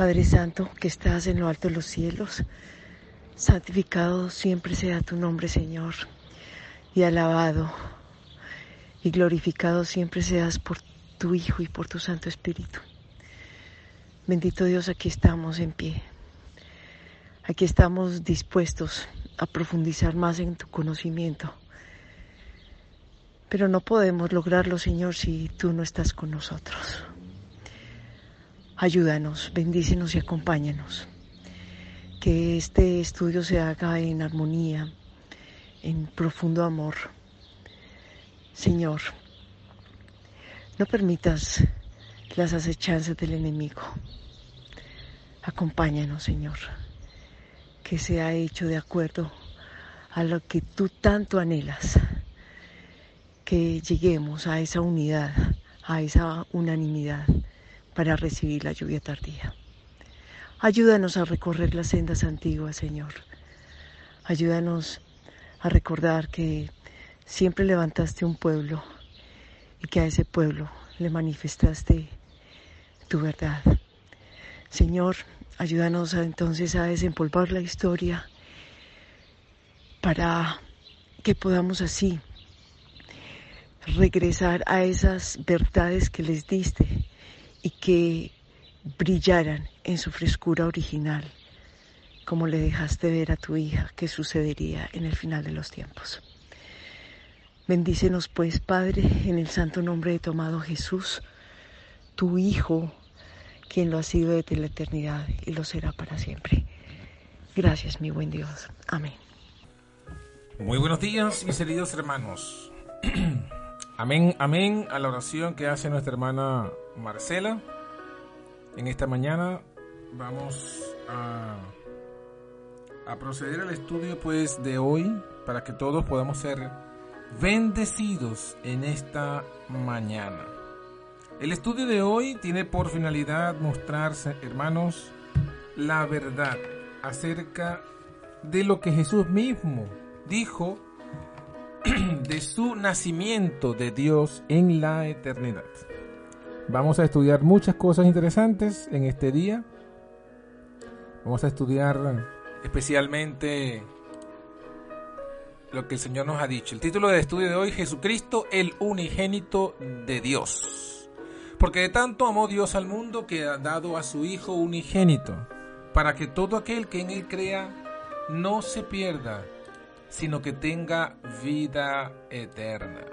Padre Santo, que estás en lo alto de los cielos, santificado siempre sea tu nombre, Señor, y alabado y glorificado siempre seas por tu Hijo y por tu Santo Espíritu. Bendito Dios, aquí estamos en pie. Aquí estamos dispuestos a profundizar más en tu conocimiento. Pero no podemos lograrlo, Señor, si tú no estás con nosotros. Ayúdanos, bendícenos y acompáñanos. Que este estudio se haga en armonía, en profundo amor. Señor, no permitas las acechanzas del enemigo. Acompáñanos, Señor, que sea hecho de acuerdo a lo que tú tanto anhelas, que lleguemos a esa unidad, a esa unanimidad para recibir la lluvia tardía. Ayúdanos a recorrer las sendas antiguas, Señor. Ayúdanos a recordar que siempre levantaste un pueblo y que a ese pueblo le manifestaste tu verdad. Señor, ayúdanos entonces a desempolvar la historia para que podamos así regresar a esas verdades que les diste y que brillaran en su frescura original, como le dejaste ver a tu hija que sucedería en el final de los tiempos. Bendícenos pues, Padre, en el santo nombre de tu amado Jesús, tu Hijo, quien lo ha sido desde la eternidad y lo será para siempre. Gracias, mi buen Dios. Amén. Muy buenos días, mis queridos hermanos. amén, amén a la oración que hace nuestra hermana Marcela. En esta mañana vamos a, proceder al estudio pues de hoy para que todos podamos ser bendecidos en esta mañana. El estudio de hoy tiene por finalidad mostrarse, hermanos, la verdad acerca de lo que Jesús mismo dijo de su nacimiento de Dios en la eternidad. Vamos a estudiar muchas cosas interesantes en este día. Vamos a estudiar especialmente lo que el Señor nos ha dicho. El título del estudio de hoy, Jesucristo, el unigénito de Dios. Porque de tanto amó Dios al mundo que ha dado a su Hijo unigénito, para que todo aquel que en Él crea no se pierda, sino que tenga vida eterna.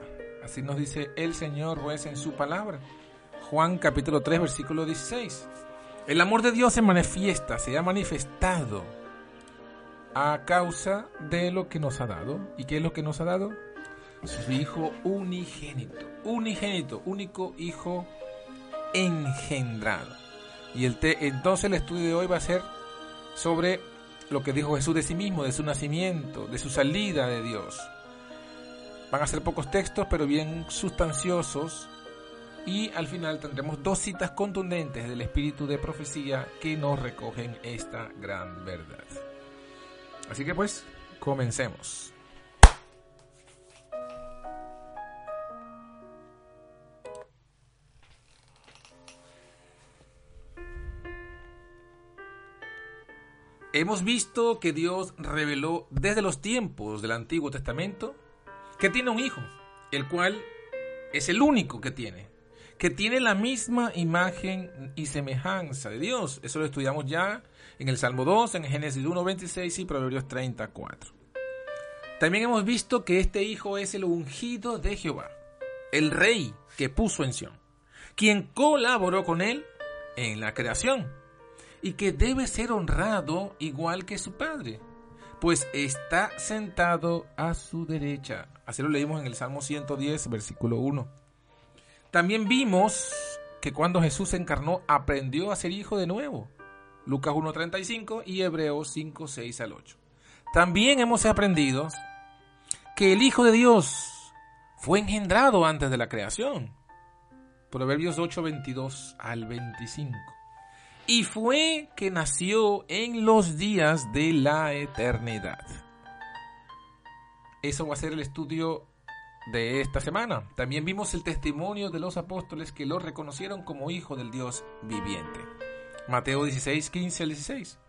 Así nos dice el Señor pues en su palabra. Juan capítulo 3 versículo 16. El amor de Dios se manifiesta, se ha manifestado a causa de lo que nos ha dado. ¿Y qué es lo que nos ha dado? Su Hijo unigénito, unigénito, único Hijo engendrado. Y el entonces el estudio de hoy va a ser sobre lo que dijo Jesús de sí mismo, de su nacimiento, de su salida de Dios. Van a ser pocos textos, pero bien sustanciosos. Y al final tendremos dos citas contundentes del espíritu de profecía que nos recogen esta gran verdad. Así que pues, comencemos. Hemos visto que Dios reveló desde los tiempos del Antiguo Testamento que tiene un hijo, el cual es el único que tiene, que tiene la misma imagen y semejanza de Dios. Eso lo estudiamos ya en el Salmo 2, en Génesis 1, 26 y Proverbios 34. También hemos visto que este hijo es el ungido de Jehová, el rey que puso en Sión, quien colaboró con él en la creación y que debe ser honrado igual que su padre, pues está sentado a su derecha. Así lo leímos en el Salmo 110, versículo 1. También vimos que cuando Jesús se encarnó aprendió a ser hijo de nuevo. Lucas 1.35 y Hebreos 5, 6 al 8. También hemos aprendido que el Hijo de Dios fue engendrado antes de la creación. Proverbios 8, 22 al 25. Y fue que nació en los días de la eternidad. Eso va a ser el estudio de esta semana. También vimos el testimonio de los apóstoles que lo reconocieron como hijo del Dios viviente. Mateo 16, 15 al 16.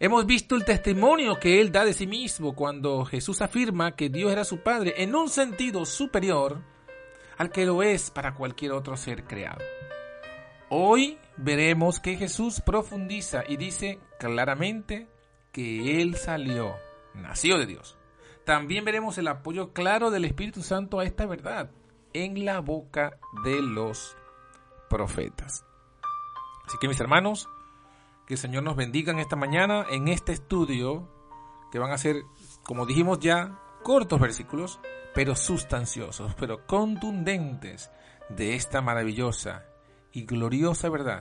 Hemos visto el testimonio que él da de sí mismo cuando Jesús afirma que Dios era su Padre en un sentido superior al que lo es para cualquier otro ser creado. Hoy veremos que Jesús profundiza y dice claramente que Él salió, nació de Dios. También veremos el apoyo claro del Espíritu Santo a esta verdad en la boca de los profetas. Así que mis hermanos, que el Señor nos bendiga en esta mañana, en este estudio, que van a ser, como dijimos ya, cortos versículos, pero sustanciosos, pero contundentes de esta maravillosa y gloriosa verdad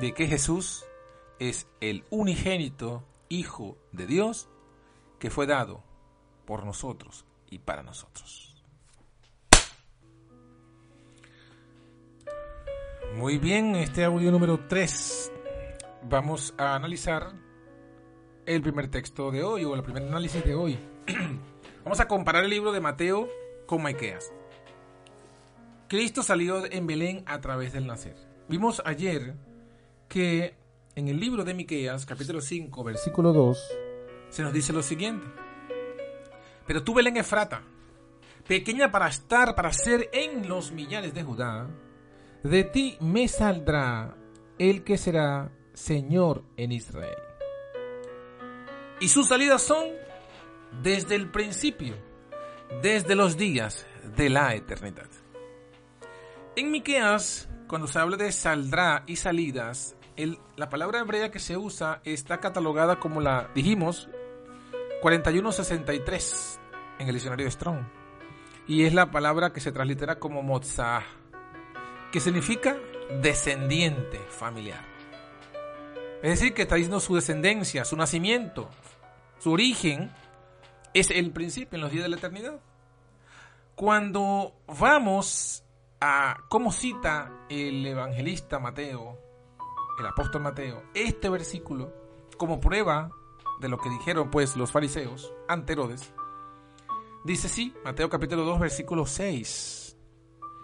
de que Jesús es el unigénito Hijo de Dios que fue dado por nosotros y para nosotros. Muy bien, este audio número 3 vamos a analizar el primer texto de hoy o el primer análisis de hoy. vamos a comparar el libro de Mateo con Miqueas. Cristo salió en Belén a través del nacer. Vimos ayer que en el libro de Miqueas, capítulo 5, versículo 2, se nos dice lo siguiente. Pero tú, Belén Efrata, pequeña para estar, para ser en los millares de Judá, de ti me saldrá el que será Señor en Israel. Y sus salidas son desde el principio, desde los días de la eternidad. En Miqueas, cuando se habla de saldrá y salidas, la palabra hebrea que se usa está catalogada como la, dijimos, 4163 en el diccionario de Strong. Y es la palabra que se translitera como motzah, que significa descendiente familiar. Es decir, que está diciendo su descendencia, su nacimiento, su origen, es el principio en los días de la eternidad. Cuando vamos a cómo cita el evangelista Mateo, el apóstol Mateo, este versículo como prueba de lo que dijeron pues los fariseos ante Herodes, dice sí, Mateo capítulo 2 versículo 6,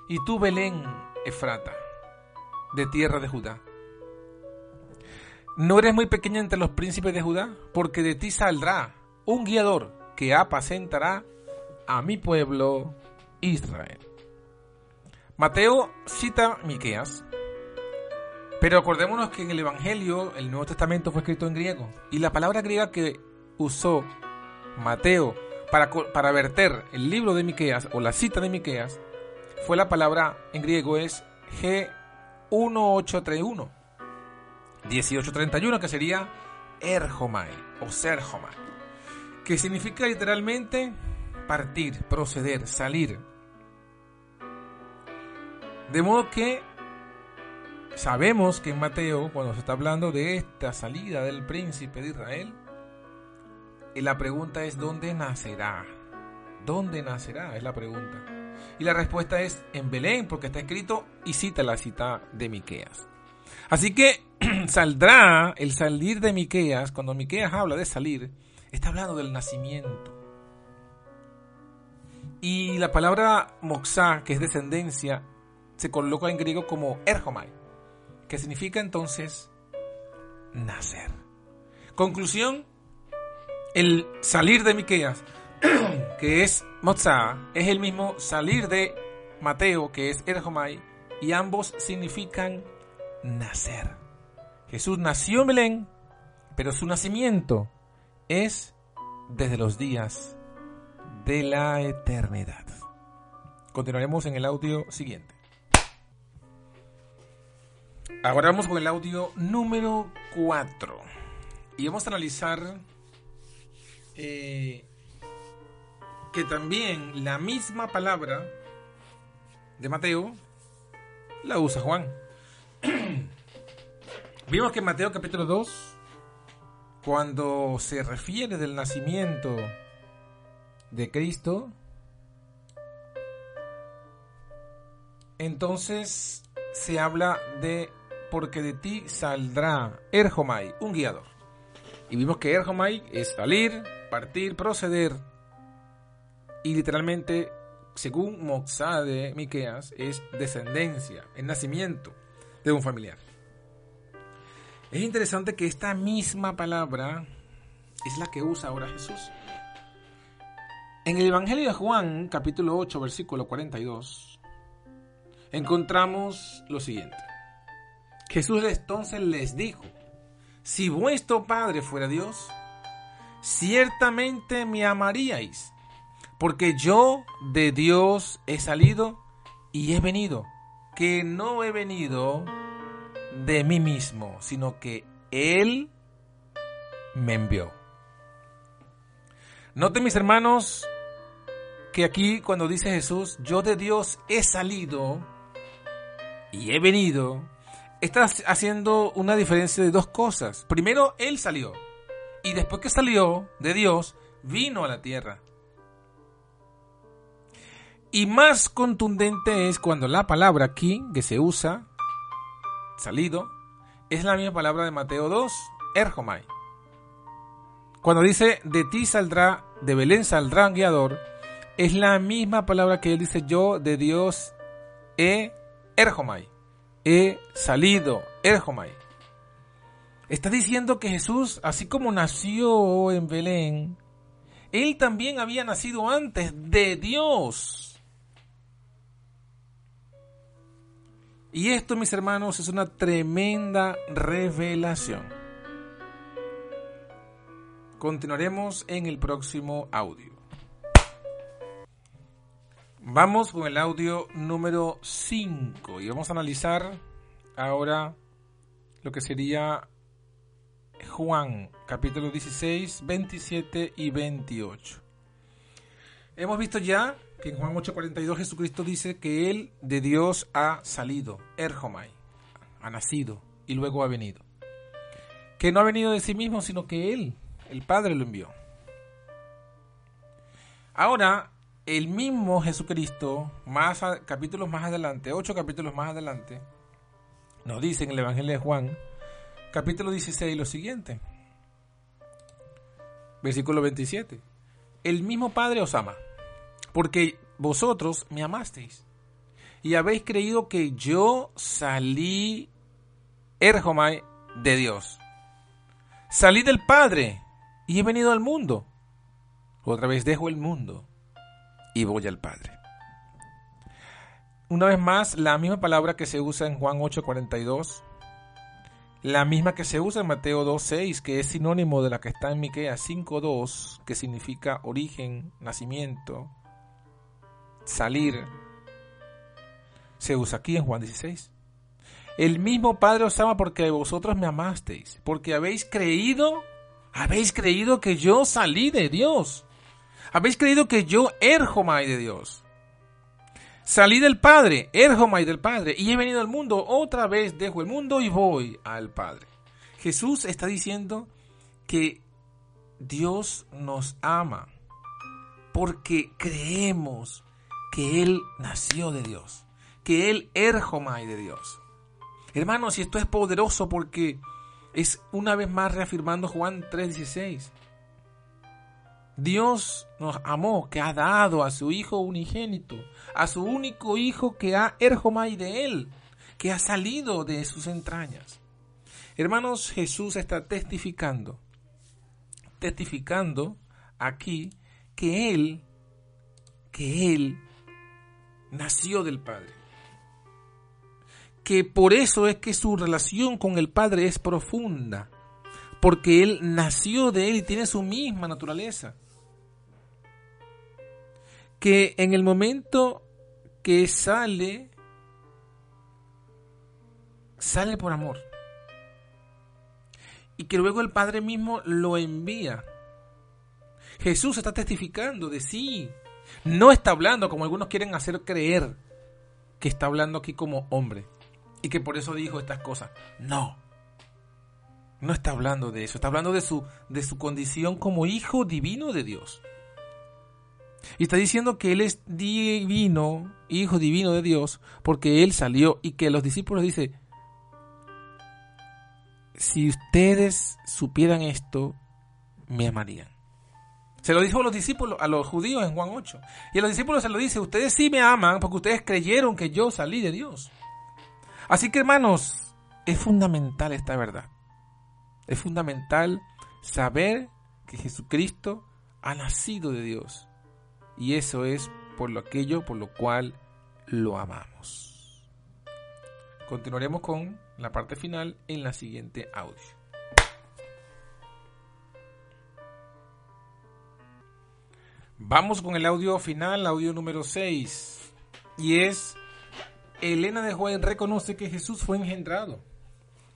y tú Belén, Efrata, de tierra de Judá, no eres muy pequeña entre los príncipes de Judá, porque de ti saldrá un guiador que apacentará a mi pueblo Israel. Mateo cita Miqueas, pero acordémonos que en el Evangelio el Nuevo Testamento fue escrito en griego y la palabra griega que usó Mateo para, para verter el libro de Miqueas o la cita de Miqueas fue la palabra en griego es G1831 1831 que sería Erjomai o Serjomai que significa literalmente partir, proceder, salir de modo que sabemos que en Mateo, cuando se está hablando de esta salida del príncipe de Israel, y la pregunta es ¿dónde nacerá? ¿Dónde nacerá? Es la pregunta. Y la respuesta es en Belén, porque está escrito y cita la cita de Miqueas. Así que saldrá el salir de Miqueas, cuando Miqueas habla de salir, está hablando del nacimiento. Y la palabra moxá, que es descendencia, se coloca en griego como erjomai, que significa entonces nacer. Conclusión, el salir de Miqueas, que es Motzah, es el mismo salir de Mateo, que es Erjomai, y ambos significan nacer. Jesús nació en Belén, pero su nacimiento es desde los días de la eternidad. Continuaremos en el audio siguiente. Ahora vamos con el audio número 4. Y vamos a analizar eh, que también la misma palabra de Mateo la usa Juan. Vimos que en Mateo capítulo 2, cuando se refiere del nacimiento de Cristo, entonces se habla de porque de ti saldrá Erjomai, un guiador. Y vimos que Erjomai es salir, partir, proceder. Y literalmente, según Moxá de Miqueas, es descendencia, el nacimiento de un familiar. Es interesante que esta misma palabra es la que usa ahora Jesús. En el Evangelio de Juan, capítulo 8, versículo 42, encontramos lo siguiente. Jesús entonces les dijo, si vuestro Padre fuera Dios, ciertamente me amaríais, porque yo de Dios he salido y he venido, que no he venido de mí mismo, sino que Él me envió. Noten mis hermanos que aquí cuando dice Jesús, yo de Dios he salido y he venido, está haciendo una diferencia de dos cosas. Primero, Él salió. Y después que salió de Dios, vino a la tierra. Y más contundente es cuando la palabra aquí que se usa, salido, es la misma palabra de Mateo 2, erjomai. Cuando dice, de ti saldrá, de Belén saldrá un guiador, es la misma palabra que él dice yo de Dios he erjomai. He salido, erjomai. Está diciendo que Jesús, así como nació en Belén, él también había nacido antes de Dios. Y esto, mis hermanos, es una tremenda revelación. Continuaremos en el próximo audio. Vamos con el audio número 5 y vamos a analizar ahora lo que sería Juan, capítulo 16, 27 y 28. Hemos visto ya que en Juan 8:42 Jesucristo dice que Él de Dios ha salido, Erjomai, ha nacido y luego ha venido. Que no ha venido de sí mismo, sino que Él, el Padre, lo envió. Ahora, el mismo Jesucristo, más capítulos más adelante, ocho capítulos más adelante, nos dice en el Evangelio de Juan, capítulo 16, lo siguiente. Versículo 27. El mismo Padre os ama, porque vosotros me amasteis y habéis creído que yo salí Erjomai de Dios. Salí del Padre y he venido al mundo. Otra vez dejo el mundo y voy al Padre. Una vez más, la misma palabra que se usa en Juan 8:42, la misma que se usa en Mateo 2:6, que es sinónimo de la que está en Miqueas 5:2, que significa origen, nacimiento, salir, se usa aquí en Juan 16. El mismo Padre os ama porque vosotros me amasteis, porque habéis creído, habéis creído que yo salí de Dios. Habéis creído que yo, Erjomai de Dios, salí del Padre, Erjomai del Padre, y he venido al mundo. Otra vez dejo el mundo y voy al Padre. Jesús está diciendo que Dios nos ama porque creemos que Él nació de Dios, que Él Erjomai de Dios. Hermanos, y esto es poderoso porque es una vez más reafirmando Juan 3:16. Dios nos amó, que ha dado a su Hijo unigénito, a su único Hijo que ha erjomai de Él, que ha salido de sus entrañas. Hermanos, Jesús está testificando, testificando aquí que Él, que Él nació del Padre. Que por eso es que su relación con el Padre es profunda, porque Él nació de Él y tiene su misma naturaleza que en el momento que sale, sale por amor. Y que luego el Padre mismo lo envía. Jesús está testificando de sí. No está hablando como algunos quieren hacer creer que está hablando aquí como hombre. Y que por eso dijo estas cosas. No. No está hablando de eso. Está hablando de su, de su condición como hijo divino de Dios. Y está diciendo que Él es divino, hijo divino de Dios, porque Él salió y que los discípulos dice, si ustedes supieran esto, me amarían. Se lo dijo a los discípulos, a los judíos en Juan 8. Y a los discípulos se lo dice, ustedes sí me aman porque ustedes creyeron que yo salí de Dios. Así que hermanos, es fundamental esta verdad. Es fundamental saber que Jesucristo ha nacido de Dios. Y eso es por lo aquello por lo cual lo amamos. Continuaremos con la parte final en la siguiente audio. Vamos con el audio final, audio número 6. Y es, Elena de Juárez reconoce que Jesús fue engendrado.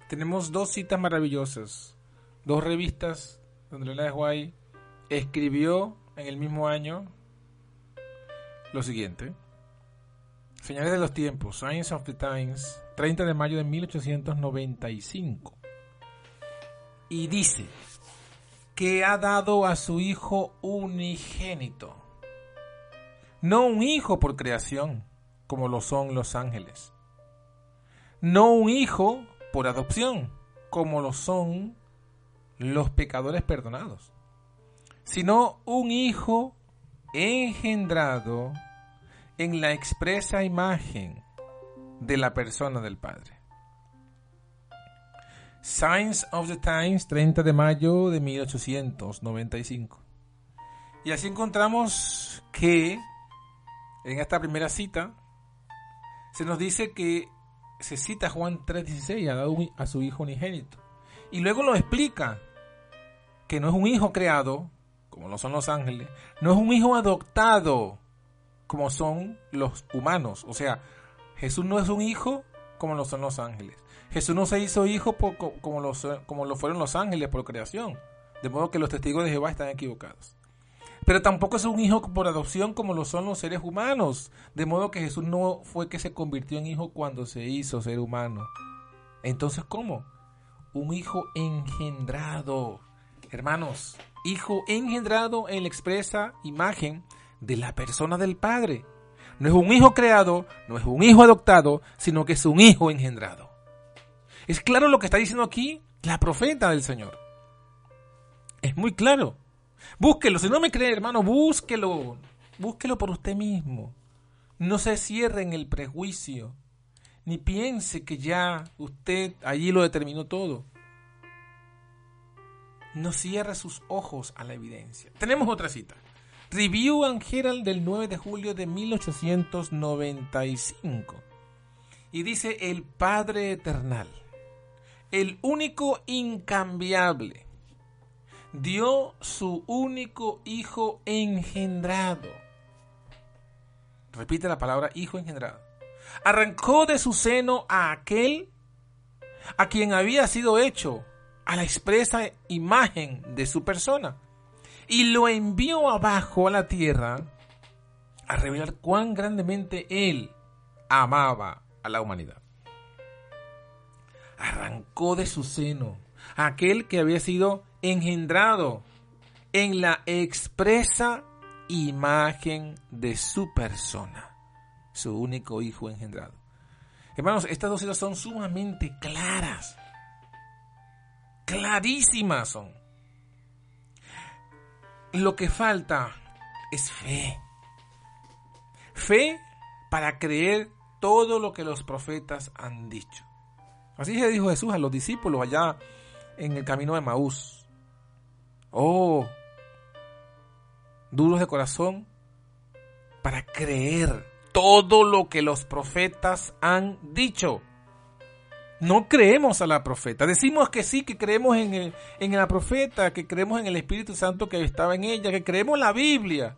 Tenemos dos citas maravillosas, dos revistas donde Elena de Juárez escribió en el mismo año lo siguiente. Señales de los tiempos, Science of the Times, 30 de mayo de 1895. Y dice que ha dado a su hijo unigénito. No un hijo por creación, como lo son los ángeles. No un hijo por adopción, como lo son los pecadores perdonados. Sino un hijo engendrado en la expresa imagen de la persona del Padre. Signs of the Times, 30 de mayo de 1895. Y así encontramos que en esta primera cita se nos dice que se cita Juan 3:16, ha dado a su hijo unigénito. Y luego lo explica que no es un hijo creado, como lo son los ángeles, no es un hijo adoptado, como son los humanos. O sea, Jesús no es un hijo como lo son los ángeles. Jesús no se hizo hijo como, como lo fueron los ángeles por creación. De modo que los testigos de Jehová están equivocados. Pero tampoco es un hijo por adopción como lo son los seres humanos. De modo que Jesús no fue que se convirtió en hijo cuando se hizo ser humano. Entonces, ¿cómo? Un hijo engendrado. Hermanos, hijo engendrado en la expresa imagen de la persona del Padre. No es un hijo creado, no es un hijo adoptado, sino que es un hijo engendrado. Es claro lo que está diciendo aquí la profeta del Señor. Es muy claro. Búsquelo, si no me cree, hermano, búsquelo. Búsquelo por usted mismo. No se cierre en el prejuicio, ni piense que ya usted allí lo determinó todo. No cierre sus ojos a la evidencia. Tenemos otra cita. Review and Herald del 9 de julio de 1895. Y dice el Padre Eternal, el único incambiable, dio su único Hijo engendrado. Repite la palabra Hijo engendrado. Arrancó de su seno a aquel a quien había sido hecho a la expresa imagen de su persona y lo envió abajo a la tierra a revelar cuán grandemente él amaba a la humanidad. Arrancó de su seno aquel que había sido engendrado en la expresa imagen de su persona, su único hijo engendrado. Hermanos, estas dos citas son sumamente claras, clarísimas son. Lo que falta es fe. Fe para creer todo lo que los profetas han dicho. Así se dijo Jesús a los discípulos allá en el camino de Maús. Oh, duros de corazón para creer todo lo que los profetas han dicho no creemos a la profeta. Decimos que sí, que creemos en, el, en la profeta, que creemos en el Espíritu Santo que estaba en ella, que creemos en la Biblia.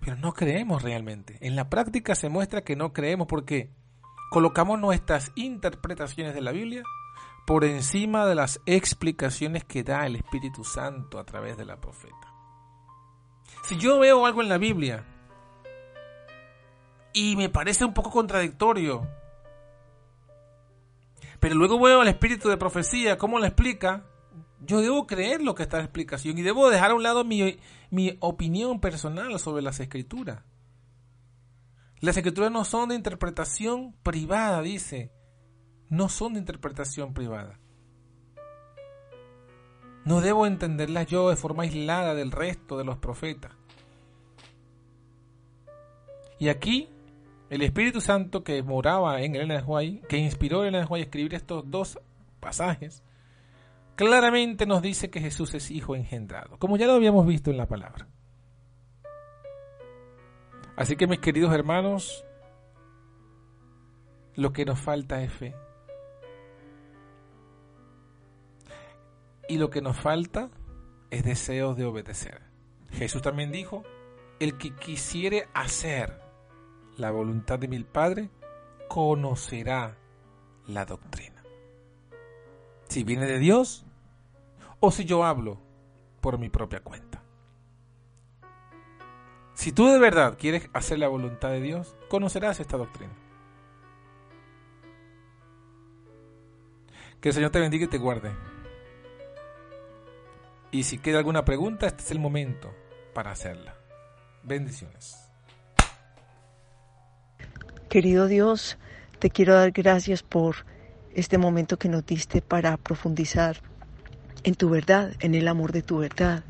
Pero no creemos realmente. En la práctica se muestra que no creemos porque colocamos nuestras interpretaciones de la Biblia por encima de las explicaciones que da el Espíritu Santo a través de la profeta. Si yo veo algo en la Biblia y me parece un poco contradictorio, pero luego veo al espíritu de profecía, cómo lo explica. Yo debo creer lo que está en la explicación y debo dejar a un lado mi, mi opinión personal sobre las escrituras. Las escrituras no son de interpretación privada, dice. No son de interpretación privada. No debo entenderlas yo de forma aislada del resto de los profetas. Y aquí el Espíritu Santo que moraba en Elena de que inspiró a Elena de Huay a escribir estos dos pasajes, claramente nos dice que Jesús es hijo engendrado, como ya lo habíamos visto en la palabra. Así que mis queridos hermanos, lo que nos falta es fe. Y lo que nos falta es deseos de obedecer. Jesús también dijo, el que quisiere hacer la voluntad de mi Padre, conocerá la doctrina. Si viene de Dios o si yo hablo por mi propia cuenta. Si tú de verdad quieres hacer la voluntad de Dios, conocerás esta doctrina. Que el Señor te bendiga y te guarde. Y si queda alguna pregunta, este es el momento para hacerla. Bendiciones. Querido Dios, te quiero dar gracias por este momento que nos diste para profundizar en tu verdad, en el amor de tu verdad,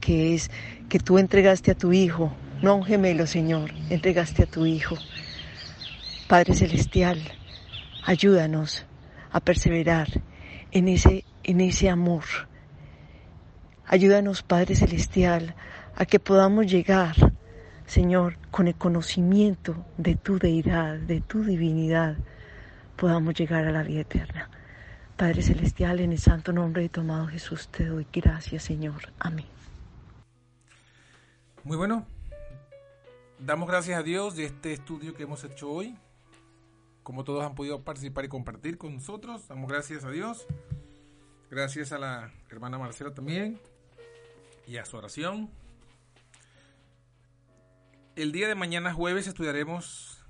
que es que tú entregaste a tu Hijo, no a un gemelo, Señor, entregaste a tu Hijo. Padre Celestial, ayúdanos a perseverar en ese, en ese amor Ayúdanos, Padre Celestial, a que podamos llegar, Señor, con el conocimiento de tu deidad, de tu divinidad, podamos llegar a la vida eterna. Padre Celestial, en el santo nombre de tu amado Jesús te doy gracias, Señor. Amén. Muy bueno. Damos gracias a Dios de este estudio que hemos hecho hoy. Como todos han podido participar y compartir con nosotros, damos gracias a Dios. Gracias a la hermana Marcela también y a su oración. El día de mañana jueves estudiaremos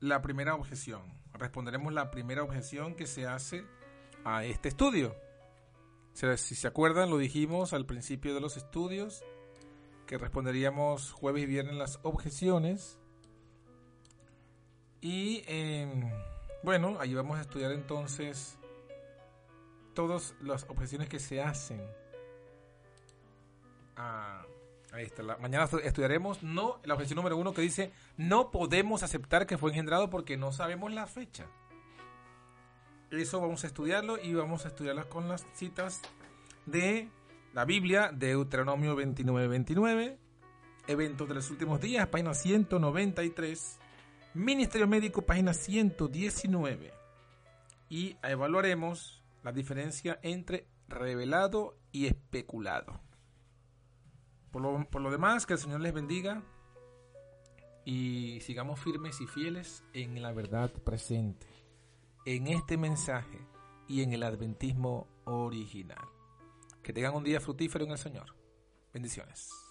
la primera objeción. Responderemos la primera objeción que se hace a este estudio. Si se acuerdan, lo dijimos al principio de los estudios, que responderíamos jueves y viernes las objeciones. Y em, bueno, ahí vamos a estudiar entonces todas las objeciones que se hacen ahí está. Mañana estudiaremos no la objeción número uno que dice no podemos aceptar que fue engendrado porque no sabemos la fecha. Eso vamos a estudiarlo y vamos a estudiarlas con las citas de la Biblia, de Deuteronomio 29, 29, Eventos de los últimos días, página 193, Ministerio Médico, página 119. Y evaluaremos la diferencia entre revelado y especulado. Por lo, demás, que el Señor les bendiga y sigamos firmes y fieles en la verdad presente, en este mensaje y en el adventismo original. Que tengan un día fructífero en el Señor. Bendiciones.